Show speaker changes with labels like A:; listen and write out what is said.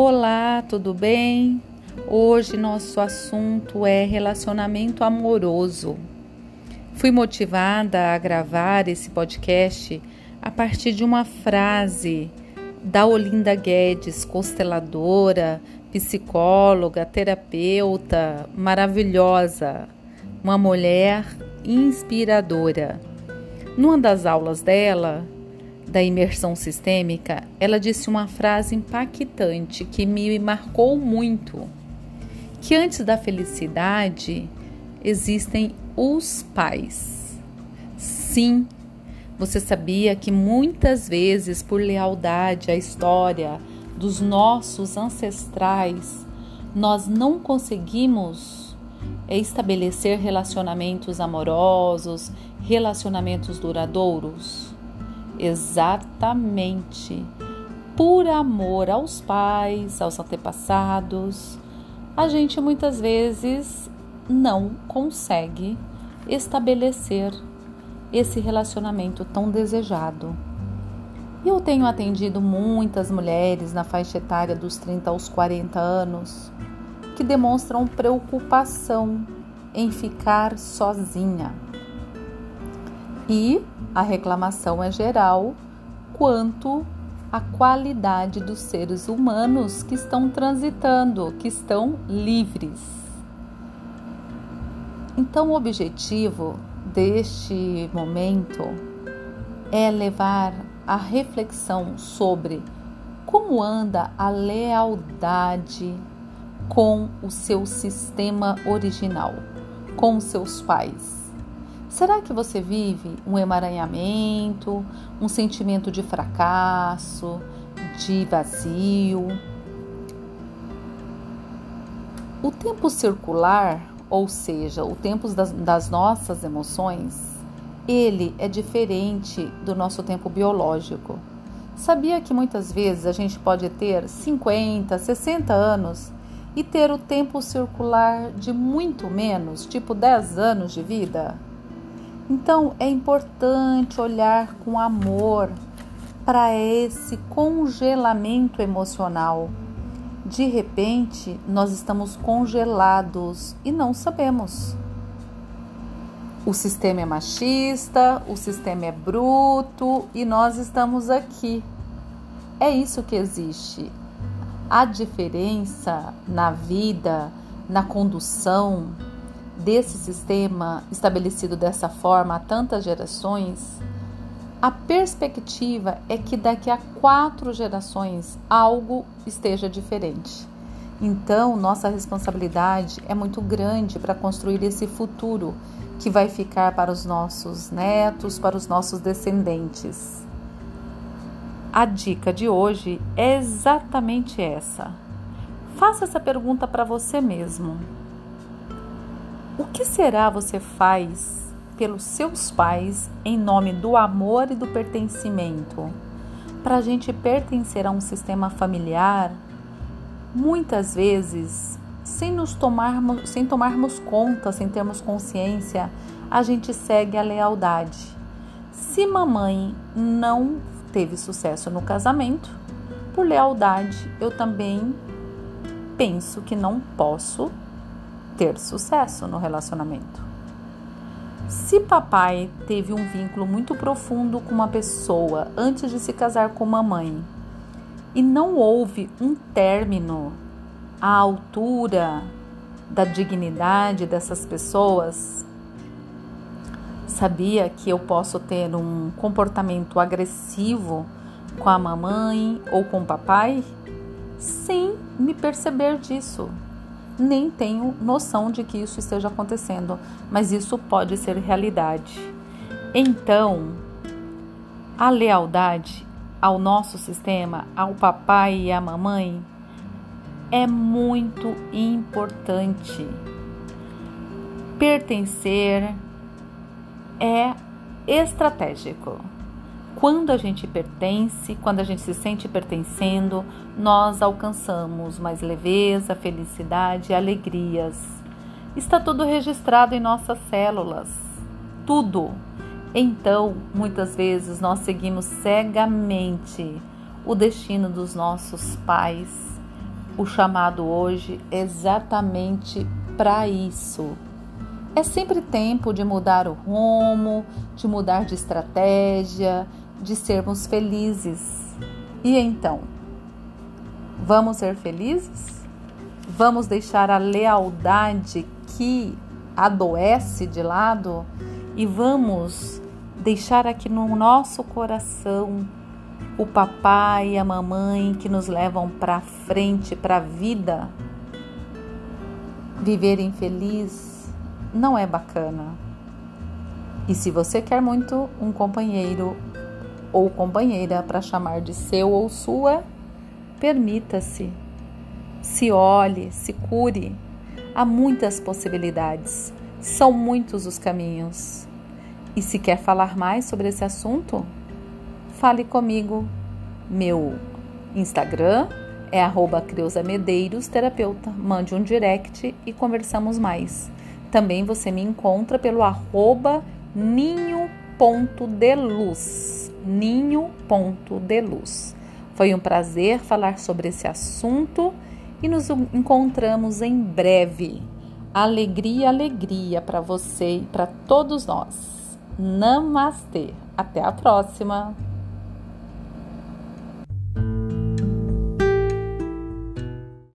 A: Olá, tudo bem? Hoje nosso assunto é relacionamento amoroso. Fui motivada a gravar esse podcast a partir de uma frase da Olinda Guedes, consteladora, psicóloga, terapeuta maravilhosa, uma mulher inspiradora. Numa das aulas dela, da imersão sistêmica, ela disse uma frase impactante que me marcou muito: que antes da felicidade existem os pais. Sim, você sabia que muitas vezes, por lealdade à história dos nossos ancestrais, nós não conseguimos estabelecer relacionamentos amorosos, relacionamentos duradouros? Exatamente. Por amor aos pais, aos antepassados, a gente muitas vezes não consegue estabelecer esse relacionamento tão desejado. Eu tenho atendido muitas mulheres na faixa etária dos 30 aos 40 anos que demonstram preocupação em ficar sozinha. E a reclamação é geral quanto à qualidade dos seres humanos que estão transitando, que estão livres. Então, o objetivo deste momento é levar a reflexão sobre como anda a lealdade com o seu sistema original, com seus pais Será que você vive um emaranhamento, um sentimento de fracasso, de vazio? O tempo circular, ou seja, o tempo das, das nossas emoções, ele é diferente do nosso tempo biológico. Sabia que muitas vezes a gente pode ter 50, 60 anos e ter o tempo circular de muito menos, tipo 10 anos de vida? Então é importante olhar com amor para esse congelamento emocional. De repente, nós estamos congelados e não sabemos. O sistema é machista, o sistema é bruto e nós estamos aqui. É isso que existe. A diferença na vida, na condução, desse sistema estabelecido dessa forma há tantas gerações, a perspectiva é que daqui a quatro gerações algo esteja diferente. Então, nossa responsabilidade é muito grande para construir esse futuro que vai ficar para os nossos netos, para os nossos descendentes. A dica de hoje é exatamente essa. Faça essa pergunta para você mesmo. O que será você faz pelos seus pais em nome do amor e do pertencimento? Para a gente pertencer a um sistema familiar, muitas vezes, sem nos tomarmos, sem tomarmos conta, sem termos consciência, a gente segue a lealdade. Se mamãe não teve sucesso no casamento, por lealdade, eu também penso que não posso ter sucesso no relacionamento. Se papai teve um vínculo muito profundo com uma pessoa antes de se casar com mamãe e não houve um término à altura da dignidade dessas pessoas, sabia que eu posso ter um comportamento agressivo com a mamãe ou com o papai sem me perceber disso nem tenho noção de que isso esteja acontecendo, mas isso pode ser realidade. Então, a lealdade ao nosso sistema, ao papai e à mamãe, é muito importante. Pertencer é estratégico. Quando a gente pertence, quando a gente se sente pertencendo, nós alcançamos mais leveza, felicidade alegrias. Está tudo registrado em nossas células. Tudo. Então, muitas vezes nós seguimos cegamente o destino dos nossos pais, o chamado hoje é exatamente para isso. É sempre tempo de mudar o rumo, de mudar de estratégia, de sermos felizes. E então, vamos ser felizes? Vamos deixar a lealdade que adoece de lado e vamos deixar aqui no nosso coração o papai e a mamãe que nos levam para frente, para a vida. Viver infeliz não é bacana. E se você quer muito um companheiro ou companheira para chamar de seu ou sua, permita-se. Se olhe, se cure. Há muitas possibilidades, são muitos os caminhos. E se quer falar mais sobre esse assunto, fale comigo. Meu Instagram é arroba Medeiros Terapeuta. Mande um direct e conversamos mais. Também você me encontra pelo arroba ninho.deluz. Ninho.deluz. Foi um prazer falar sobre esse assunto e nos encontramos em breve. Alegria, alegria para você e para todos nós. Namastê. Até a próxima.